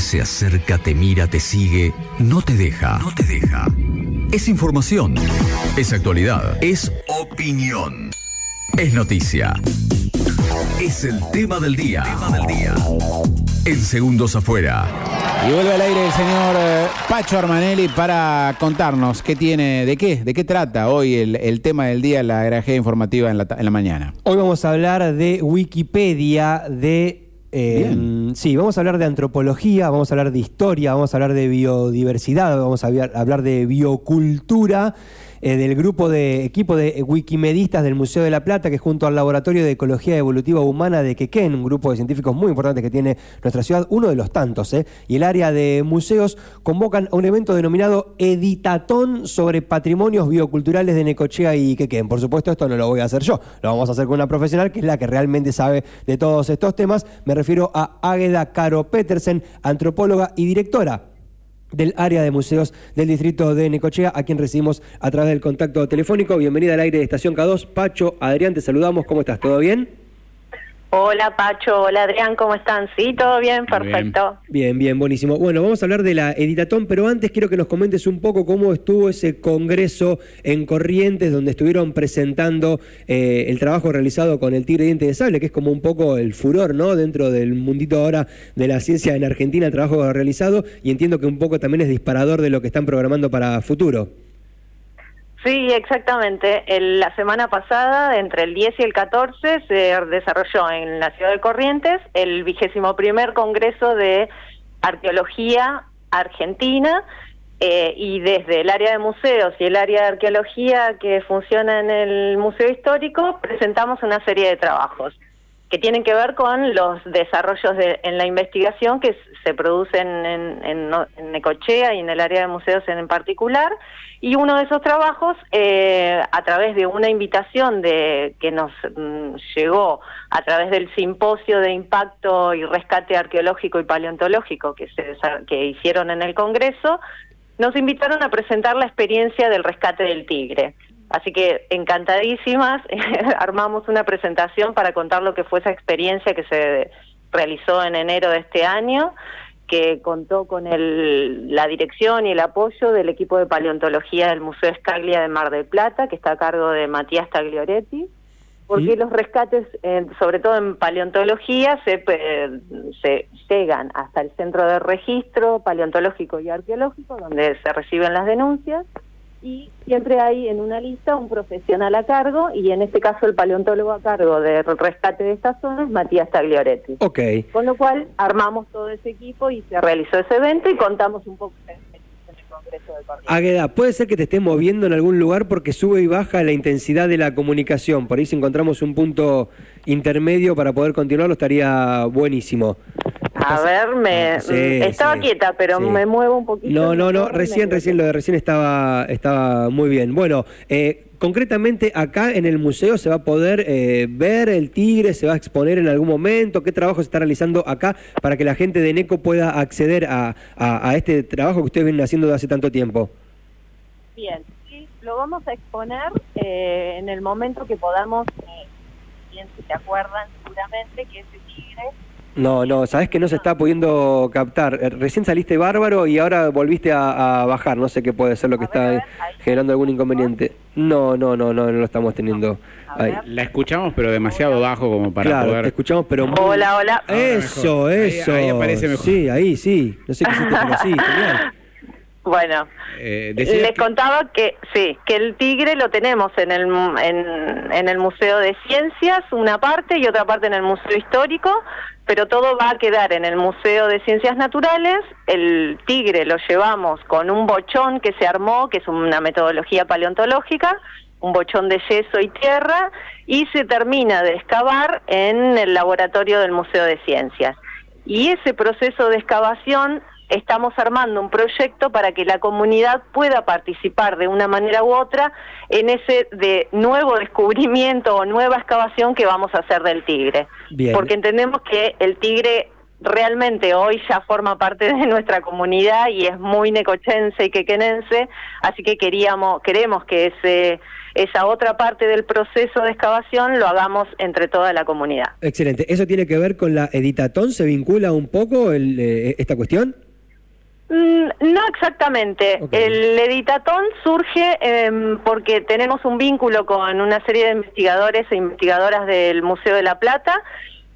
se acerca, te mira, te sigue, no te deja. No te deja. Es información. Es actualidad. Es opinión. Es noticia. Es el tema del día. Tema del día. En segundos afuera. Y vuelve al aire el señor eh, Pacho Armanelli para contarnos qué tiene, de qué, de qué trata hoy el, el tema del día, la grajea informativa en la, en la mañana. Hoy vamos a hablar de Wikipedia, de... eh, sí, vamos a hablar de antropología, vamos a hablar de historia, vamos a hablar de biodiversidad, vamos a hablar- de biocultura, eh, del grupo de equipo de wikimedistas del Museo de la Plata, que junto al Laboratorio de Ecología Evolutiva Humana de Quequén, un grupo de científicos muy importante que tiene nuestra ciudad, uno de los tantos, ¿eh? y el área de museos convocan a un evento denominado Editatón sobre patrimonios bioculturales de Necochea y Quequén. Por supuesto, esto no lo voy a hacer yo, lo vamos a hacer con una profesional que es la que realmente sabe de todos estos temas. Me refiero a Águeda Caro Petersen, antropóloga y directora del área de museos del distrito de Necochea, a quien recibimos a través del contacto telefónico. Bienvenida al aire de Estación K2. Pacho, Adrián, te saludamos. ¿Cómo estás? ¿Todo bien? Hola Pacho, hola Adrián, ¿cómo están? Sí, todo bien, perfecto. Bien, bien, buenísimo. Bueno, vamos a hablar de la Editatón, pero antes quiero que nos comentes un poco cómo estuvo ese congreso en Corrientes, donde estuvieron presentando eh, el trabajo realizado con el tigre diente de sable, que es como un poco el furor, ¿no? Dentro del mundito ahora de la ciencia en Argentina, el trabajo realizado, y entiendo que un poco también es disparador de lo que están programando para futuro. Sí, exactamente. El- la semana pasada, entre el 10 y el 14, se desarrolló en la ciudad de Corrientes el vigésimo primer Congreso de Arqueología Argentina eh, y desde el área de museos y el área de arqueología que funciona en el Museo Histórico presentamos una serie de trabajos que tienen que ver con los desarrollos de- en la investigación que se producen en, en, Necochea y en el área de museos en particular. Y uno de esos trabajos, eh, a través de una invitación de que nos mm, llegó a través del simposio de impacto y rescate arqueológico y paleontológico que, se, que hicieron en el Congreso, nos invitaron a presentar la experiencia del rescate del tigre. Así que encantadísimas, armamos una presentación para contar lo que fue esa experiencia que se realizó en enero de este año, que contó con el, la dirección y el apoyo del equipo de paleontología del Museo Escaglia de Mar del Plata, que está a cargo de Matías Taglioretti, porque ¿Sí? los rescates, eh, sobre todo en paleontología, se, eh, se llegan hasta el centro de registro paleontológico y arqueológico, donde se reciben las denuncias, y siempre hay en una lista un profesional a cargo, y en este caso el paleontólogo a cargo del rescate de estas zonas, Matías Taglioretti. Ok. Con lo cual armamos todo ese equipo y se realizó ese evento y contamos un poco de experiencia en el Congreso de Corrientes. Águeda, puede ser que te estés moviendo en algún lugar porque sube y baja la intensidad de la comunicación. Por ahí si encontramos un punto intermedio para poder continuarlo estaría buenísimo. A ver, me, Ah, sí, estaba sí, quieta, pero sí. me muevo un poquito. No, no, no, recién, recién, lo de recién estaba, estaba muy bien. Bueno, eh, concretamente acá en el museo se va a poder eh, ver el tigre, se va a exponer en algún momento, qué trabajo se está realizando acá para que la gente de NECO pueda acceder a, a- a este trabajo que ustedes vienen haciendo de hace tanto tiempo. Bien, sí, lo vamos a exponer eh, en el momento que podamos, eh, bien si se acuerdan seguramente que tigre No, no, sabes que no se está pudiendo captar. Eh, Recién saliste bárbaro y ahora volviste a, a bajar. No sé qué puede ser lo que A está ver, generando algún inconveniente. No, no, no, no, no lo estamos teniendo. Ahí. La escuchamos, pero demasiado bajo como para claro, poder. te escuchamos, pero muy- Hola, hola. Ahora Eso. Ahí- eso. ahí aparece mejor. Sí, ahí sí. No sé qué hiciste, pero sí, genial. Bueno, Eh, les contaba que sí, que el tigre lo tenemos en el en el Museo de Ciencias, una parte y otra parte en el Museo Histórico, pero todo va a quedar en el Museo de Ciencias Naturales. El tigre lo llevamos con un bochón que se armó, que es una metodología paleontológica, un bochón de yeso y tierra, y se termina de excavar en el laboratorio del Museo de Ciencias. Y ese proceso de excavación estamos armando un proyecto para que la comunidad pueda participar de una manera u otra en ese de nuevo descubrimiento o nueva excavación que vamos a hacer del tigre. Bien. Porque entendemos que el tigre realmente hoy ya forma parte de nuestra comunidad y es muy necochense y quequenense, así que queríamos, queremos que ese esa otra parte del proceso de excavación lo hagamos entre toda la comunidad. Excelente. ¿Eso tiene que ver con la Editatón? ¿Se vincula un poco el, eh, esta cuestión? Mm, No exactamente. El Editatón surge em, porque tenemos un vínculo con una serie de investigadores e investigadoras del Museo de la Plata.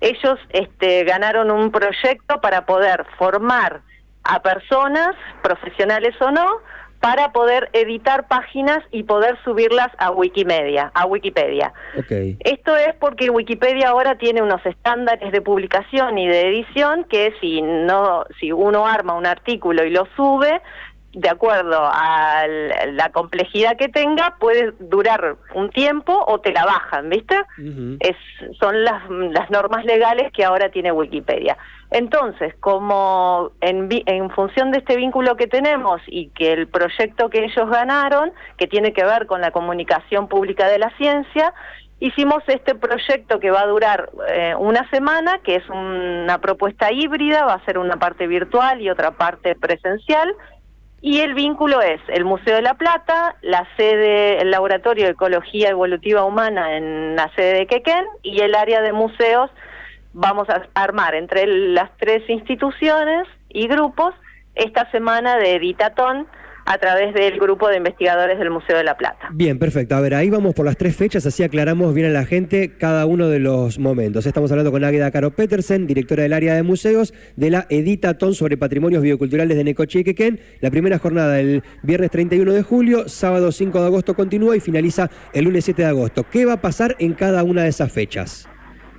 Ellos este, ganaron un proyecto para poder formar a personas, profesionales o no, para poder editar páginas y poder subirlas a Wikimedia, a Wikipedia. Ok. Esto es porque Wikipedia ahora tiene unos estándares de publicación y de edición que si no, si uno arma un artículo y lo sube, de acuerdo a la complejidad que tenga, puede durar un tiempo o te la bajan, ¿viste? Es, son las, las normas legales que ahora tiene Wikipedia. Entonces, como en, función de este vínculo que tenemos y que el proyecto que ellos ganaron, que tiene que ver con la comunicación pública de la ciencia, hicimos este proyecto que va a durar eh, una semana, que es una propuesta híbrida, va a ser una parte virtual y otra parte presencial. Y el vínculo es el Museo de la Plata, la sede, el Laboratorio de Ecología Evolutiva Humana en la sede de Quequén y el área de museos. Vamos a armar entre las tres instituciones y grupos esta semana de Editatón a través del grupo de investigadores del Museo de la Plata. Bien, perfecto. A ver, ahí vamos por las tres fechas, así aclaramos bien a la gente cada uno de los momentos. Estamos hablando con Águeda Caro Petersen, directora del área de museos de la Editatón sobre patrimonios bioculturales de Necochea y Quequén. La primera jornada el viernes 31 de julio, sábado 5 de agosto continúa y finaliza el lunes 7 de agosto. ¿Qué va a pasar en cada una de esas fechas?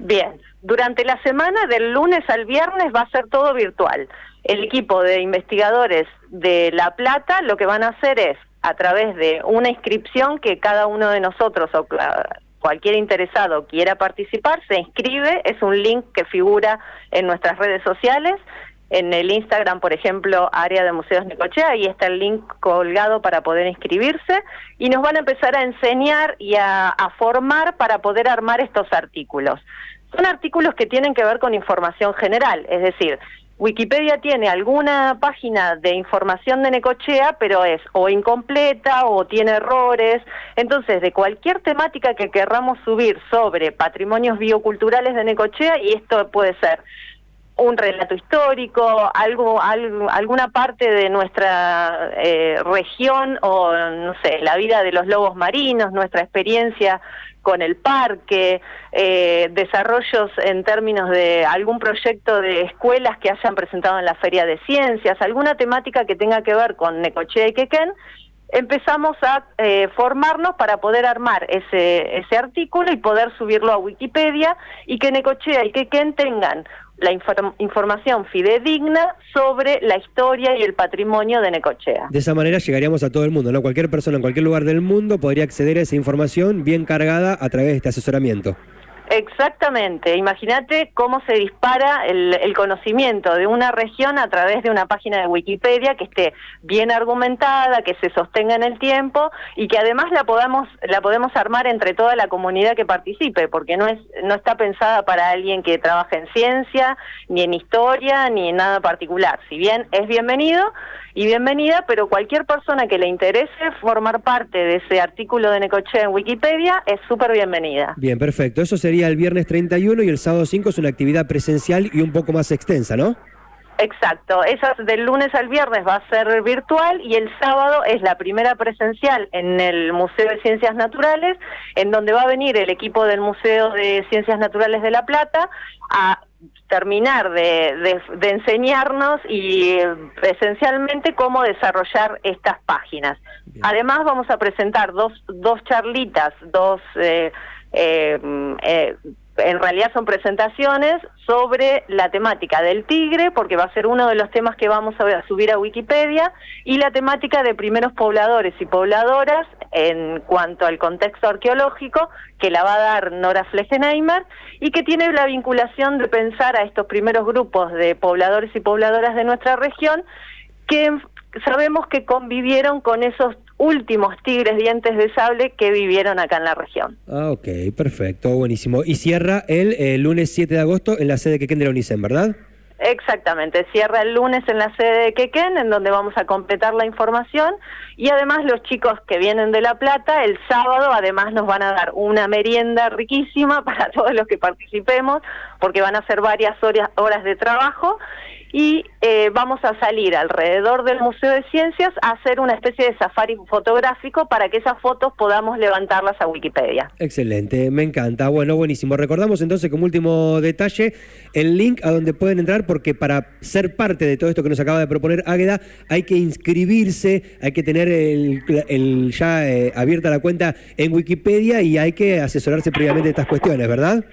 Bien, durante la semana del lunes al viernes va a ser todo virtual. El equipo de investigadores de La Plata lo que van a hacer es, a través de una inscripción que cada uno de nosotros o cualquier interesado quiera participar, se inscribe, es un link que figura en nuestras redes sociales. En el Instagram, por ejemplo, área de Museos Necochea, ahí está el link colgado para poder inscribirse y nos van a empezar a enseñar y a formar para poder armar estos artículos. Son artículos que tienen que ver con información general, es decir, Wikipedia tiene alguna página de información de Necochea, pero es o incompleta o tiene errores. Entonces, de cualquier temática que querramos subir sobre patrimonios bioculturales de Necochea, y esto puede ser un relato histórico, algo, alguna parte de nuestra eh, región o, no sé, la vida de los lobos marinos, nuestra experiencia con el parque, eh, desarrollos en términos de algún proyecto de escuelas que hayan presentado en la Feria de Ciencias, alguna temática que tenga que ver con Necochea y Quequén, empezamos a eh, formarnos para poder armar ese, ese artículo y poder subirlo a Wikipedia y que Necochea y Quequén tengan la inform- información fidedigna sobre la historia y el patrimonio de Necochea. De esa manera llegaríamos a todo el mundo, ¿no? Cualquier persona en cualquier lugar del mundo podría acceder a esa información bien cargada a través de este asesoramiento. Exactamente. Imagínate cómo se dispara el, el conocimiento de una región a través de una página de Wikipedia que esté bien argumentada, que se sostenga en el tiempo y que además la podamos la podemos armar entre toda la comunidad que participe, porque no es no está pensada para alguien que trabaja en ciencia, ni en historia, ni en nada particular. Si bien es bienvenido y bienvenida, pero cualquier persona que le interese formar parte de ese artículo de Necochea en Wikipedia es súper bienvenida. Bien, perfecto. Eso sería el viernes 31 y el sábado 5 es una actividad presencial y un poco más extensa, ¿no? Exacto, esa del lunes al viernes va a ser virtual y el sábado es la primera presencial en el Museo de Ciencias Naturales, en donde va a venir el equipo del Museo de Ciencias Naturales de La Plata a terminar de, de- de enseñarnos y eh, presencialmente cómo desarrollar estas páginas. Además vamos a presentar dos, dos charlitas, dos... eh, eh, eh, en realidad son presentaciones sobre la temática del tigre, porque va a ser uno de los temas que vamos a subir a Wikipedia, y la temática de primeros pobladores y pobladoras en cuanto al contexto arqueológico, que la va a dar Nora Flechenheimer, y que tiene la vinculación de pensar a estos primeros grupos de pobladores y pobladoras de nuestra región, que sabemos que convivieron con esos últimos tigres dientes de sable que vivieron acá en la región. Ah, ok, perfecto, buenísimo. Y cierra el, eh, lunes 7 de agosto en la sede que de la UNICEN, ¿verdad? Exactamente, cierra el lunes en la sede de Quequén, en donde vamos a completar la información y además los chicos que vienen de La Plata, el sábado además nos van a dar una merienda riquísima para todos los que participemos, porque van a ser varias horas, horas de trabajo y eh, vamos a salir alrededor del Museo de Ciencias a hacer una especie de safari fotográfico para que esas fotos podamos levantarlas a Wikipedia. Excelente, me encanta. Bueno, buenísimo. Recordamos entonces como último detalle el link a donde pueden entrar porque para ser parte de todo esto que nos acaba de proponer Águeda hay que inscribirse, hay que tener el, ya eh, abierta la cuenta en Wikipedia y hay que asesorarse previamente de estas cuestiones, ¿verdad?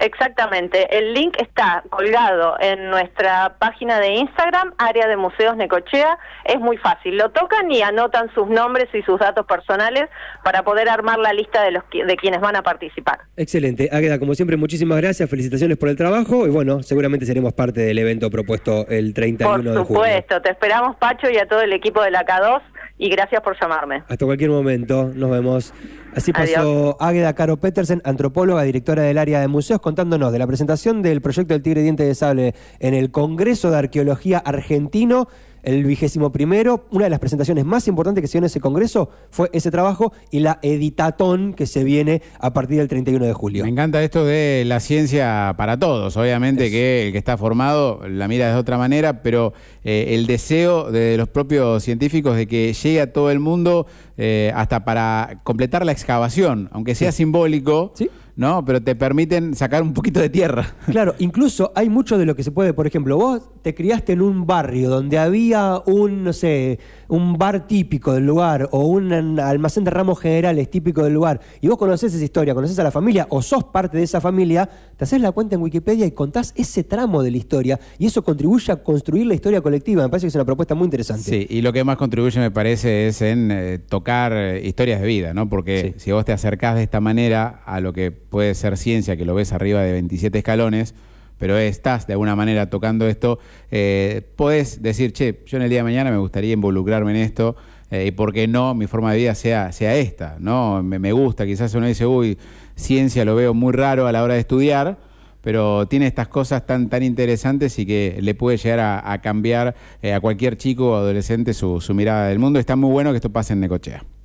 Exactamente. El link está colgado en nuestra página de Instagram, área de Museos Necochea. Es muy fácil. Lo tocan y anotan sus nombres y sus datos personales para poder armar la lista de, los, de quienes van a participar. Excelente. Águeda, como siempre, muchísimas gracias. Felicitaciones por el trabajo y bueno, seguramente seremos parte del evento propuesto el 31 de julio. Por supuesto. Te esperamos, Pacho, y a todo el equipo de la K2 y gracias por llamarme. Hasta cualquier momento, nos vemos. Así pasó Águeda Caro Petersen, antropóloga, directora del área de museos, contándonos de la presentación del proyecto del Tigre Diente de Sable en el Congreso de Arqueología Argentino el vigésimo primero. Una de las presentaciones más importantes que se dio en ese congreso fue ese trabajo y la editatón que se viene a partir del 31 de julio. Me encanta esto de la ciencia para todos. Obviamente que el que está formado la mira de otra manera, pero eh, el deseo de los propios científicos de que llegue a todo el mundo eh, hasta para completar la excavación, aunque sea simbólico. ¿Sí? ¿No? Pero te permiten sacar un poquito de tierra. Claro, incluso hay mucho de lo que se puede, por ejemplo, vos te criaste en un barrio donde había un, no sé, un bar típico del lugar o un almacén de ramos generales típico del lugar y vos conocés esa historia, conocés a la familia o sos parte de esa familia, te haces la cuenta en Wikipedia y contás ese tramo de la historia y eso contribuye a construir la historia colectiva. Me parece que es una propuesta muy interesante. Sí, y lo que más contribuye me parece es en eh, tocar eh, historias de vida, ¿no? Porque si vos te acercás de esta manera a lo que puede ser ciencia, que lo ves arriba de 27 escalones, pero estás de alguna manera tocando esto, eh, podés decir, che, yo en el día de mañana me gustaría involucrarme en esto, eh, y por qué no mi forma de vida sea, sea esta, ¿no? Me, gusta, quizás uno dice, uy, ciencia lo veo muy raro a la hora de estudiar, pero tiene estas cosas tan, tan interesantes y que le puede llegar a, cambiar eh, a cualquier chico o adolescente su, su mirada del mundo. Está muy bueno que esto pase en Necochea.